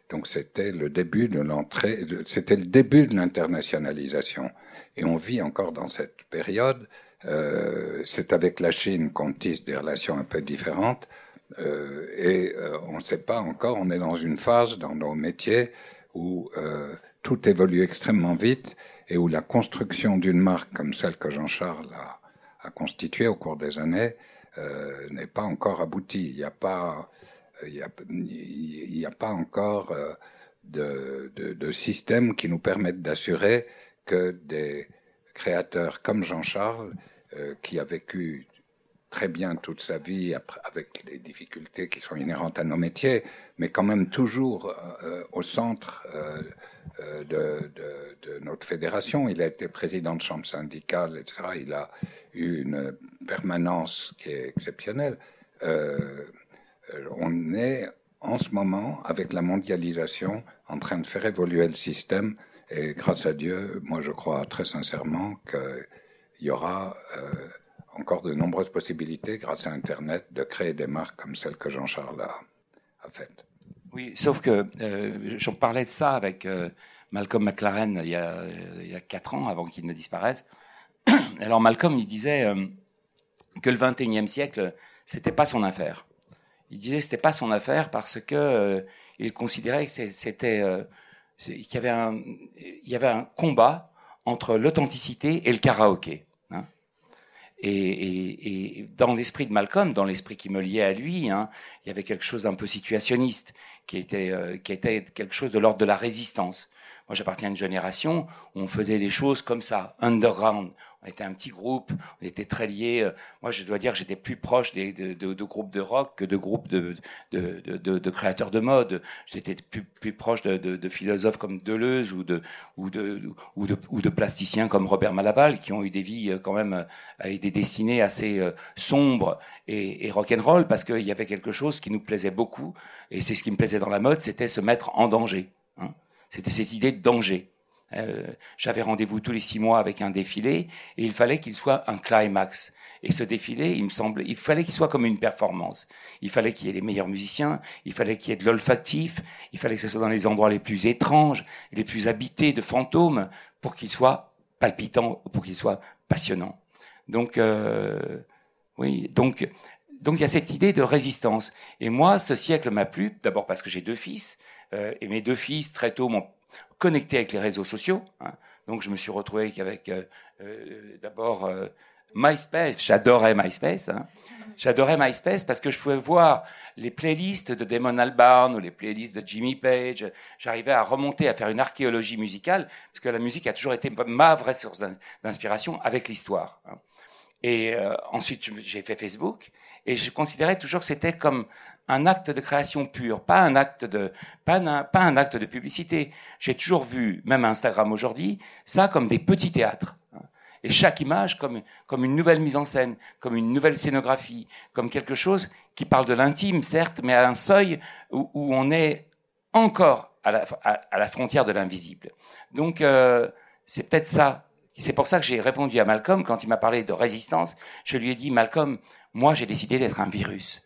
Donc c'était le début de l'entrée, c'était le début de l'internationalisation. Et on vit encore dans cette période. Euh, c'est avec la Chine qu'on tisse des relations un peu différentes. Euh, et euh, on ne sait pas encore, on est dans une phase dans nos métiers où euh, tout évolue extrêmement vite et où la construction d'une marque comme celle que Jean-Charles a, constituée au cours des années euh, n'est pas encore aboutie. Il n'y a pas il a, pas encore euh, de, de, de, système qui nous permette d'assurer que des créateurs comme Jean-Charles, euh, qui a vécu très bien toute sa vie avec les difficultés qui sont inhérentes à nos métiers, mais quand même toujours euh, au centre de, de, notre fédération. Il a été président de chambre syndicale, etc. Il a eu une permanence qui est exceptionnelle. Euh, euh, on est en ce moment, avec la mondialisation, en train de faire évoluer le système. Et grâce à Dieu, moi je crois très sincèrement qu'il y aura euh, encore de nombreuses possibilités, grâce à Internet, de créer des marques comme celle que Jean-Charles a, a faites. Oui, sauf que euh, j'en parlais de ça avec Malcolm McLaren il y, a, il quatre ans, avant qu'il ne disparaisse. Alors Malcolm, il disait que le 21e siècle, c'était pas son affaire il disait que c'était pas son affaire parce que euh, il considérait que c'était euh, qu'il il y avait un combat entre l'authenticité et le karaoké. Et, et, et, dans l'esprit de Malcolm, dans l'esprit qui me liait à lui, hein, il y avait quelque chose d'un peu situationniste, qui était, euh, qui était quelque chose de l'ordre de la résistance. Moi, j'appartiens à une génération où on faisait les choses comme ça, underground. On était un petit groupe, on était très liés. Euh, moi, je dois dire j'étais plus proche de, groupes de rock que de groupes de, créateurs de mode. J'étais plus, proche de, philosophes comme Deleuze ou de, ou, de, ou, de, ou de plasticiens comme Robert Malaval, qui ont eu des vies euh, quand même euh, avec des destinées assez sombres et, et rock'n'roll, parce qu'il y avait quelque chose qui nous plaisait beaucoup, et c'est ce qui me plaisait dans la mode, c'était se mettre en danger. Hein. C'était cette idée de danger. Euh, J'avais rendez-vous tous les six mois avec un défilé et il fallait qu'il soit un climax. Et ce défilé, il me semble, il fallait qu'il soit comme une performance. Il fallait qu'il y ait les meilleurs musiciens, il fallait qu'il y ait de l'olfactif, il fallait que ce soit dans les endroits les plus étranges, les plus habités de fantômes, pour qu'il soit palpitant, pour qu'il soit passionnant. Donc, euh, oui, donc, donc il y a cette idée de résistance. Et moi, ce siècle m'a plu, d'abord parce que j'ai deux fils, euh, et mes deux fils, très tôt, m'ont connecté avec les réseaux sociaux. Hein. Donc, je me suis retrouvé avec euh, euh, d'abord MySpace. J'adorais MySpace. Hein. J'adorais MySpace parce que je pouvais voir les playlists de Damon Albarn ou les playlists de Jimmy Page. J'arrivais à remonter, à faire une archéologie musicale, parce que la musique a toujours été ma vraie source d'inspiration avec l'histoire. Hein. Et ensuite, j'ai fait Facebook, et je considérais toujours que c'était comme un acte de création pure, pas un acte de, pas un, pas un acte de publicité. J'ai toujours vu, même Instagram aujourd'hui, ça comme des petits théâtres. Et chaque image comme, comme une nouvelle mise en scène, comme une nouvelle scénographie, comme quelque chose qui parle de l'intime, certes, mais à un seuil où, où on est encore à la, à, la frontière de l'invisible. Donc, euh, c'est peut-être ça. C'est pour ça que j'ai répondu à Malcolm quand il m'a parlé de résistance. Je lui ai dit, Malcolm, moi j'ai décidé d'être un virus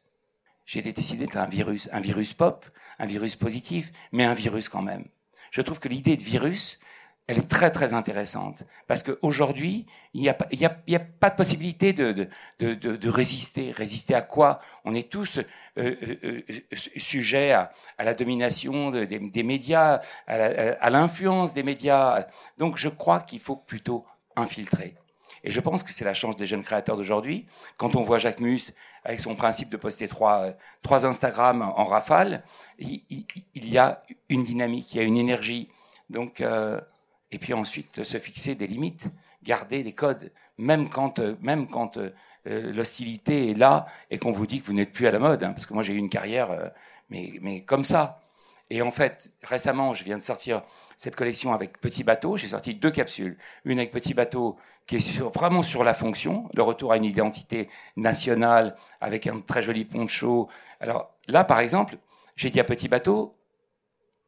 j'ai décidé d'être un virus, un virus pop, un virus positif, mais un virus quand même. Je trouve que l'idée de virus, elle est très très intéressante parce qu'aujourd'hui, il n'y a, y a, a, pas de possibilité de, de, de, de, résister. Résister à quoi? On est tous euh, euh, euh sujets à, la domination des, des médias, à l'influence des médias. Donc je crois qu'il faut plutôt infiltrer. Et je pense que c'est la chance des jeunes créateurs d'aujourd'hui. Quand on voit Jacques Mus avec son principe de poster trois, trois Instagram en rafale, il, il, y a une dynamique, il y a une énergie Donc, euh, et puis ensuite se fixer des limites, garder des codes, même quand, euh, même quand euh, l'hostilité est là et qu'on vous dit que vous n'êtes plus à la mode. Hein, parce que moi j'ai eu une carrière, mais, mais comme ça. Et en fait, récemment, je viens de sortir cette collection avec Petit Bateau. J'ai sorti deux capsules. Une avec Petit Bateau qui est vraiment sur la fonction, le retour à une identité nationale avec un très joli poncho. Alors là, par exemple, j'ai dit à Petit Bateau,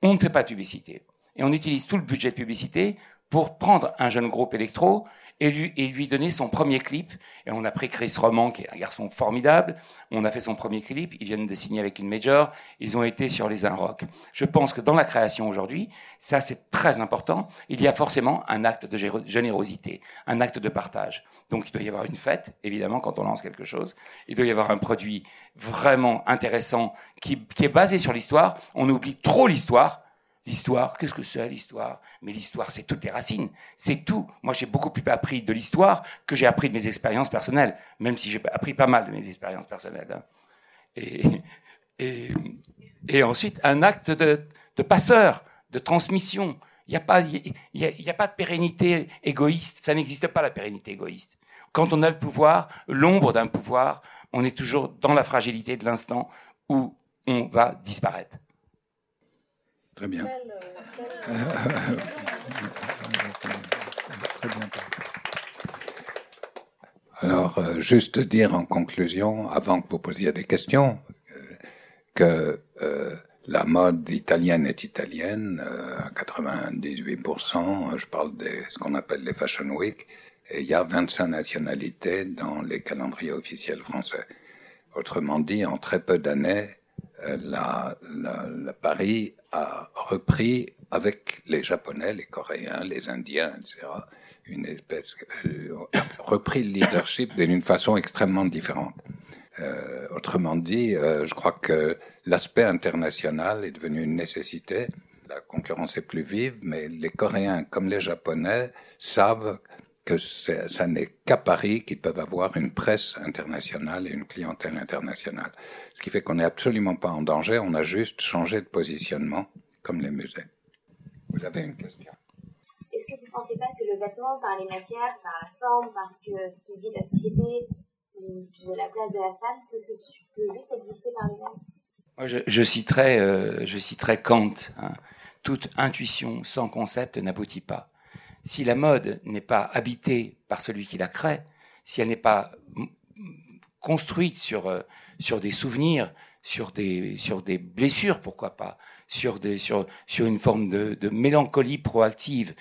on ne fait pas de publicité. Et on utilise tout le budget publicité pour prendre un jeune groupe électro et lui, et lui donner son premier clip. Et on a pris Chris Roman, qui est un garçon formidable. On a fait son premier clip. Ils viennent de signer avec une major. Ils ont été sur les un rock. Je pense que dans la création aujourd'hui, ça c'est très important. Il y a forcément un acte de générosité, un acte de partage. Donc il doit y avoir une fête, évidemment, quand on lance quelque chose. Il doit y avoir un produit vraiment intéressant qui, qui est basé sur l'histoire. On oublie trop l'histoire L'histoire, qu'est-ce que c'est l'histoire? Mais l'histoire, c'est toutes les racines, c'est tout. Moi, j'ai beaucoup plus appris de l'histoire que j'ai appris de mes expériences personnelles, même si j'ai appris pas mal de mes expériences personnelles. Hein. Et, ensuite, un acte de, passeur, de transmission. Il n'y a, pas, y a pas de pérennité égoïste, ça n'existe pas la pérennité égoïste. Quand on a le pouvoir, l'ombre d'un pouvoir, on est toujours dans la fragilité de l'instant où on va disparaître. Très bien. Alors, euh, juste dire en conclusion, avant que vous posiez des questions, euh, que euh, la mode italienne est italienne à 98%. Je parle de ce qu'on appelle les Fashion Week. Et il y a 25 nationalités dans les calendriers officiels français. Autrement dit, en très peu d'années, la, la, la Paris a repris avec les Japonais, les Coréens, les Indiens, etc., une espèce, euh, repris le leadership d'une façon extrêmement différente. Euh, autrement dit, euh, je crois que l'aspect international est devenu une nécessité. La concurrence est plus vive, mais les Coréens comme les Japonais savent que ça n'est qu'à Paris qu'ils peuvent avoir une presse internationale et une clientèle internationale. Ce qui fait qu'on n'est absolument pas en danger, on a juste changé de positionnement comme les musées. Vous avez une question? Est-ce que vous ne pensez pas que le vêtement, par les matières, par la forme, parce que ce qu'il dit de la société, de la place de la femme, peut, juste exister par lui-même? Je, je, citerai, euh, je citerai Kant. Hein. Toute intuition sans concept n'aboutit pas si la mode n'est pas habitée par celui qui la crée, si elle n'est pas construite sur euh, sur des souvenirs, sur des sur des blessures, pourquoi pas, sur des sur sur une forme de, de mélancolie proactive,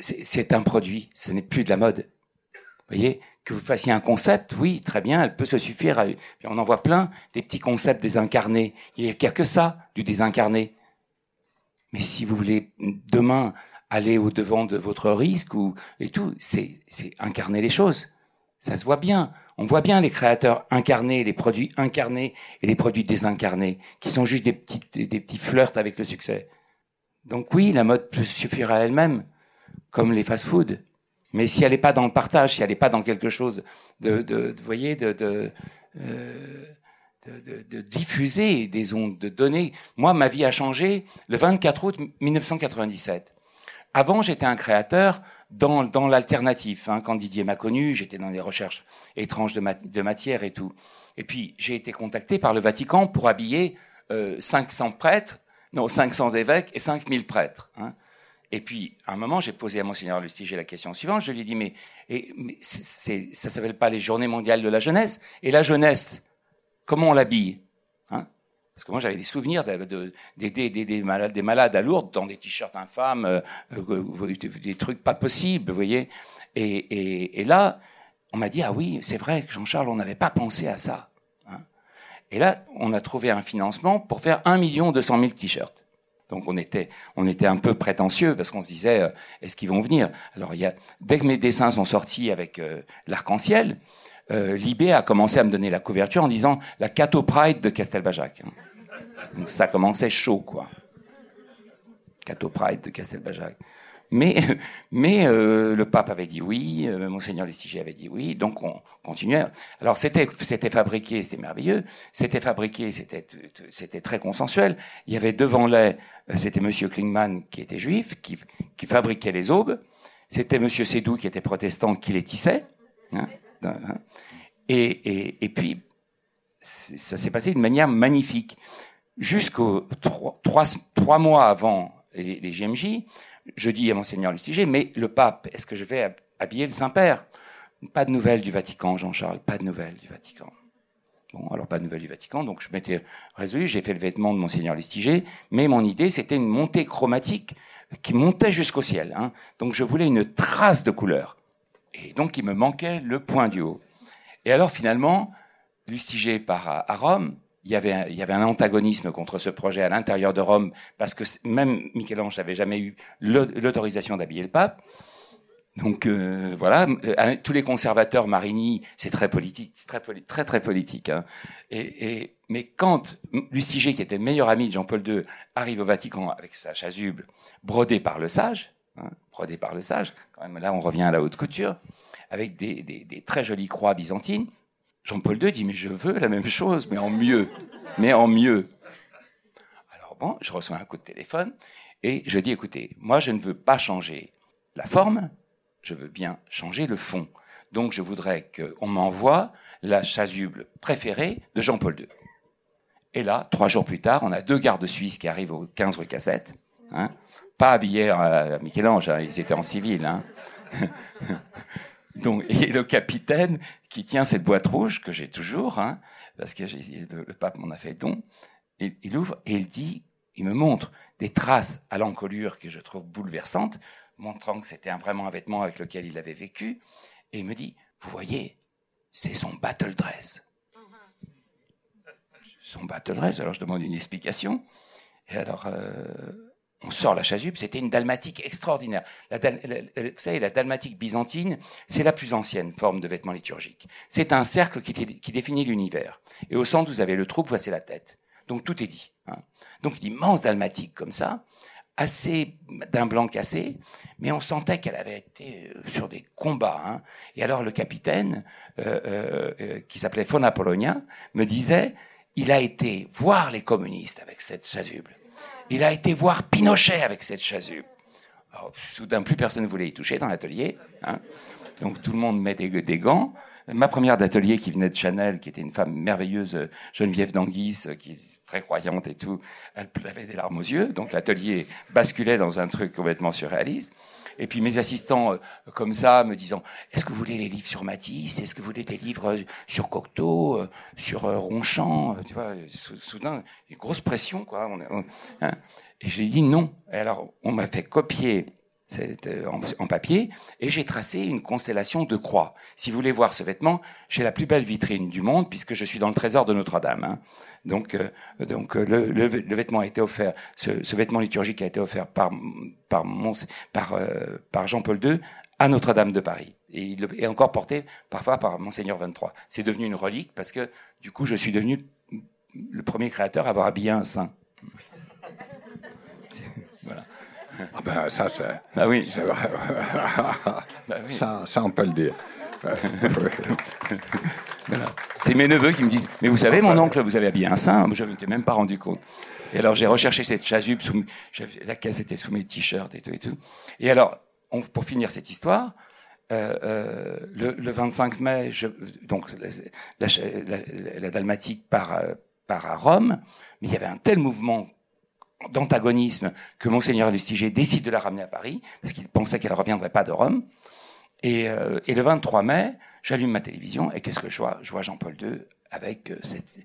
c'est un produit, ce n'est plus de la mode. Vous voyez que vous fassiez un concept, oui, très bien, elle peut se suffire. À, on en voit plein des petits concepts désincarnés. Il n'y a que ça, du désincarné. Mais si vous voulez demain aller au devant de votre risque ou et tout. C'est incarner les choses. Ça se voit bien. On voit bien les créateurs incarnés, les produits incarnés et les produits désincarnés, qui sont juste des petits, des petits flirts avec le succès. Donc oui, la mode peut suffire à elle-même, comme les fast-foods. Mais si elle n'est pas dans le partage, si elle n'est pas dans quelque chose de, de, de voyez, euh, de, de, diffuser des ondes, de donner. Moi, ma vie a changé le 24 août 1997. Avant, j'étais un créateur dans, dans l'alternatif. Hein. Quand Didier m'a connu, j'étais dans des recherches étranges de, de matière et tout. Et puis, j'ai été contacté par le Vatican pour habiller euh, 500 prêtres, non, 500 évêques et 5000 prêtres. Hein. Et puis, à un moment, j'ai posé à Monseigneur Lustiger la question suivante. Je lui ai dit, mais, et, mais ça s'appelle pas les Journées mondiales de la jeunesse? Et la jeunesse, comment on l'habille? Parce que moi, j'avais des souvenirs de, des, malades, des à Lourdes dans des t-shirts infâmes, euh, euh des, trucs pas possibles, vous voyez. Et, là, on m'a dit, ah oui, c'est vrai Jean-Charles, on n'avait pas pensé à ça. Hein. Et là, on a trouvé un financement pour faire un million deux cent mille t-shirts. Donc on était, on était un peu prétentieux parce qu'on se disait, euh, est-ce qu'ils vont venir? Alors dès que mes dessins sont sortis avec euh, l'arc-en-ciel, euh, Libé a commencé à me donner la couverture en disant la Cato Pride de Castelbajac. Donc ça commençait chaud, quoi. Cato Pride de Castelbajac. Mais, mais euh, le pape avait dit oui, euh, monseigneur avait dit oui, donc on continuait. Alors c'était fabriqué, c'était merveilleux, c'était fabriqué, c'était c'était très consensuel. Il y avait devant les, c'était Monsieur Klingman qui était juif, qui, qui fabriquait les aubes. C'était Monsieur Sédou qui était protestant, qui les tissait. Hein, hein. et, et, et puis ça s'est passé d'une manière magnifique. Jusqu'aux trois, trois, trois mois avant les, les GMJ, je dis à monseigneur Lustiger, mais le pape, est-ce que je vais habiller le Saint-Père? Pas de nouvelles du Vatican, Jean-Charles, pas de nouvelles du Vatican. Bon, alors pas de nouvelles du Vatican, donc je m'étais résolu, j'ai fait le vêtement de monseigneur Lustiger, mais mon idée c'était une montée chromatique qui montait jusqu'au ciel. Hein. Donc je voulais une trace de couleur. Et donc il me manquait le point du haut. Et alors finalement, Lustiger part à Rome, il y avait un, il y avait un antagonisme contre ce projet à l'intérieur de Rome parce que même Michel-Ange n'avait jamais eu l'autorisation d'habiller le pape. Donc euh, voilà, euh, tous les conservateurs, Marini, c'est très politique, très très très politique. Hein. Et, et, mais quand Lustiger, qui était le meilleur ami de Jean-Paul II, arrive au Vatican avec sa chasuble brodée par le sage, hein, brodée par le sage, quand même là on revient à la haute couture, avec des, des, des très jolies croix byzantines, Jean-Paul II dit, mais je veux la même chose, mais en mieux. Mais en mieux. Alors bon, je reçois un coup de téléphone et je dis, écoutez, moi je ne veux pas changer la forme, je veux bien changer le fond. Donc je voudrais qu'on m'envoie la chasuble préférée de Jean-Paul II. Et là, trois jours plus tard, on a deux gardes suisses qui arrivent au 15 rue Cassette, hein, pas habillés à Michel-Ange, hein, ils étaient en civil. Hein. Donc, et le capitaine qui tient cette boîte rouge que j'ai toujours, hein, parce que le, le, pape m'en a fait don, il, il, ouvre et il dit, il me montre des traces à l'encolure que je trouve bouleversantes, montrant que c'était vraiment un vêtement avec lequel il avait vécu, et il me dit, vous voyez, c'est son battle dress. Son battle dress. Alors je demande une explication. Et alors, euh, on sort la chasuble, c'était une dalmatique extraordinaire. La, vous savez, la dalmatique byzantine, c'est la plus ancienne forme de vêtement liturgique. C'est un cercle qui, définit l'univers. Et au centre, vous avez le trou, c'est la tête. Donc tout est dit. Hein. Donc une immense dalmatique comme ça, assez d'un blanc cassé, mais on sentait qu'elle avait été euh, sur des combats. Hein. Et alors le capitaine, euh, euh, euh, qui s'appelait Fona Polonia, me disait, il a été voir les communistes avec cette chasuble. Il a été voir Pinochet avec cette chasuble. Soudain, plus personne ne voulait y toucher dans l'atelier. Hein. Donc tout le monde met des, des gants. Ma première d'atelier qui venait de Chanel, qui était une femme merveilleuse, Geneviève d'Anguis, qui est très croyante et tout, elle avait des larmes aux yeux. Donc l'atelier basculait dans un truc complètement surréaliste. Et puis mes assistants, euh, comme ça, me disant, est-ce que vous voulez les livres sur Matisse? Est-ce que vous voulez des livres sur Cocteau, euh, sur euh, Ronchamp Tu vois, soudain, une grosse pression, quoi. Hein. Et j'ai dit non. Et alors, on m'a fait copier en, papier et j'ai tracé une constellation de croix. Si vous voulez voir ce vêtement, j'ai la plus belle vitrine du monde puisque je suis dans le trésor de Notre-Dame. Hein. Donc, euh, donc euh, le, le, le, vêtement a été offert, ce, ce, vêtement liturgique a été offert par par, mon, par, euh, par Jean-Paul II à Notre-Dame de Paris. Et il est encore porté parfois par Monseigneur 23. C'est devenu une relique parce que du coup, je suis devenu le premier créateur à avoir habillé un saint. Ah ben, ça, c'est. Ah oui. bah oui. Ça, ça, on peut le dire. C'est mes neveux qui me disent Mais vous savez, mon oncle, vous avez habillé un saint Je ne m'étais même pas rendu compte. Et alors, j'ai recherché cette chasuble, sous, la caisse était sous mes t-shirts et tout et tout. Et alors, on, pour finir cette histoire, euh, euh, le, le, 25 mai, je, donc la, la, la, Dalmatique part, euh, part à Rome, mais il y avait un tel mouvement d'antagonisme que Monseigneur Lustiger décide de la ramener à Paris, parce qu'il pensait qu'elle ne reviendrait pas de Rome. Et, euh, et le 23 mai, j'allume ma télévision, et qu'est-ce que je vois? Je vois Jean-Paul II avec, euh, cette,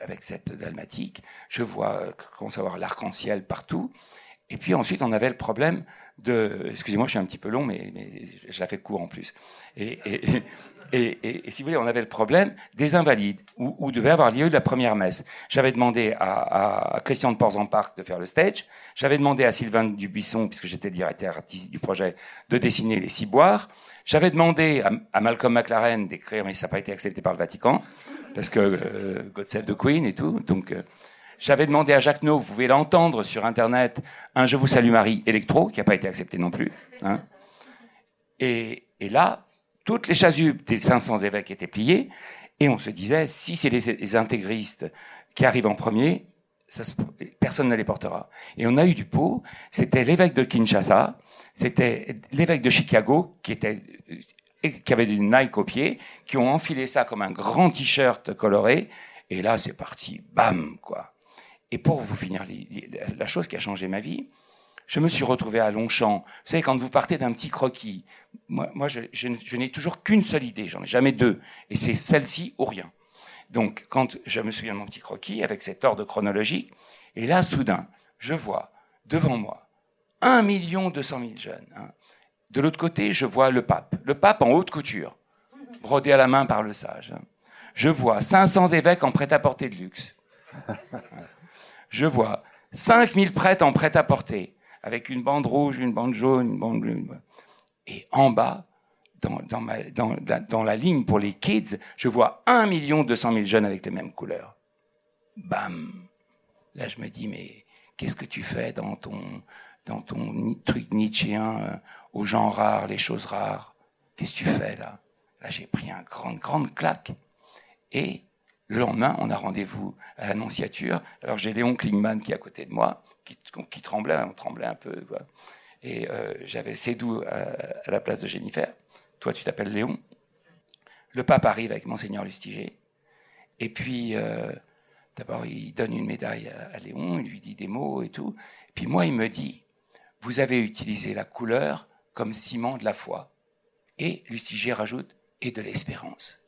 avec cette dalmatique. Je vois, euh, comment savoir, l'arc-en-ciel partout. Et puis ensuite, on avait le problème de... Excusez-moi, je suis un petit peu long, mais, mais je la fais court en plus. Et, et, et, et, si vous voulez, on avait le problème des invalides, où, où devait avoir lieu la première messe. J'avais demandé à, à, Christian de Ports-en-Parc de faire le stage. J'avais demandé à Sylvain Dubuisson, puisque j'étais directeur du projet, de dessiner les ciboires. J'avais demandé à, à, Malcolm McLaren d'écrire, mais ça n'a pas été accepté par le Vatican, parce que euh, God Save the Queen et tout. Donc, euh, J'avais demandé à Jacques No, vous pouvez l'entendre sur Internet, un Je vous salue Marie électro, qui n'a pas été accepté non plus. Hein. Et, et, là, toutes les chasubes des 500 évêques étaient pliées, et on se disait, si c'est les, intégristes qui arrivent en premier, ça personne ne les portera. Et on a eu du pot, c'était l'évêque de Kinshasa, c'était l'évêque de Chicago, qui était qui avait du Nike au pied, qui ont enfilé ça comme un grand t-shirt coloré, et là c'est parti, bam, quoi. Et pour vous finir, la chose qui a changé ma vie, je me suis retrouvé à Longchamp. Vous savez, quand vous partez d'un petit croquis, moi, moi je, n'ai toujours qu'une seule idée, j'en ai jamais deux, et c'est celle-ci ou rien. Donc, quand je me souviens de mon petit croquis, avec cet ordre chronologique, et là, soudain, je vois devant moi un million deux cent mille jeunes. Hein. De l'autre côté, je vois le pape, le pape en haute couture, brodé à la main par le sage. Hein. Je vois 500 évêques en prêt-à-porter de luxe. Je vois 5000 prêtres en prêt-à-porter avec une bande rouge, une bande jaune, une bande bleue. Et en bas, dans, ma, dans, la ligne pour les kids, je vois 1 million 200 000 jeunes avec les mêmes couleurs. Bam Là, je me dis, mais qu'est-ce que tu fais dans ton, dans ton truc nietzschéen euh, aux gens rares, les choses rares? Qu'est-ce que tu fais là? Là, j'ai pris un grande, grande claque. Et le lendemain, on a rendez-vous à l'annonciature. Alors j'ai Léon Klingman qui est à côté de moi, qui, tremblait, on tremblait un peu. Quoi. Et euh, j'avais Cédou à, à, la place de Jennifer. Toi, tu t'appelles Léon. Le pape arrive avec Monseigneur Lustiger. Et puis, euh, d'abord, il donne une médaille à, Léon, il lui dit des mots et tout. Puis moi, il me dit, vous avez utilisé la couleur comme ciment de la foi. Et Lustiger rajoute, et de l'espérance.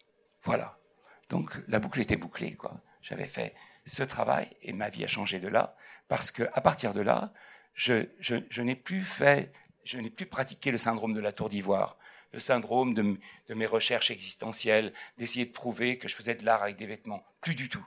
Voilà. Donc la boucle était bouclée, quoi. J'avais fait ce travail et ma vie a changé de là parce que à partir de là, je, n'ai plus fait, je n'ai plus pratiqué le syndrome de la tour d'ivoire, le syndrome de mes recherches existentielles, d'essayer de prouver que je faisais de l'art avec des vêtements. Plus du tout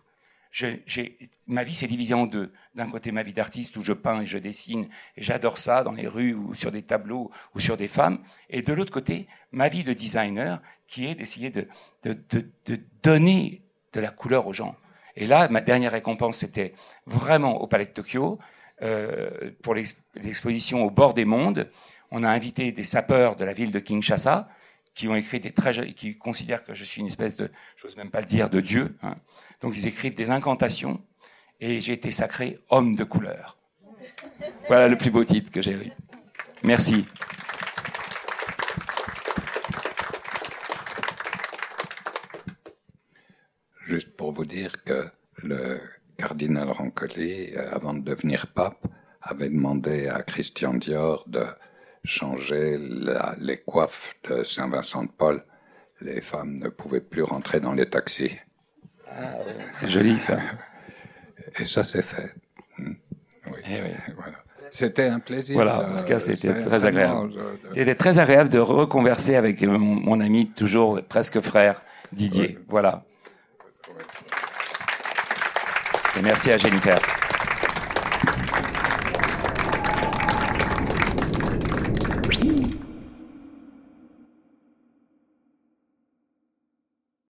ma vie s'est divisée en deux. D'un côté, ma vie d'artiste où je peins et je dessine, et j'adore ça dans les rues ou sur des tableaux ou sur des femmes. Et de l'autre côté, ma vie de designer qui est d'essayer de, de, de, de, donner de la couleur aux gens. Et là, ma dernière récompense, c'était vraiment au Palais de Tokyo, euh, pour l'exposition au bord des mondes. On a invité des sapeurs de la ville de Kinshasa, qui ont écrit des très qui considèrent que je suis une espèce de, j'ose même pas le dire, de Dieu. Hein. Donc ils écrivent des incantations et j'ai été sacré homme de couleur. Voilà le plus beau titre que j'ai eu. Merci. Juste pour vous dire que le cardinal Rancoli, euh, avant de devenir pape, avait demandé à Christian Dior de changer la, les coiffes de Saint-Vincent de Paul. Les femmes ne pouvaient plus rentrer dans les taxis. Ah, c'est joli ça. Et ça s'est fait. Hmm. Oui. Eh oui. Voilà. C'était un plaisir. Voilà, en tout cas, c'était très agréable. C'était très agréable de reconverser avec mon, mon, ami, toujours presque frère, Didier. Oui. Voilà. Et merci à Jennifer.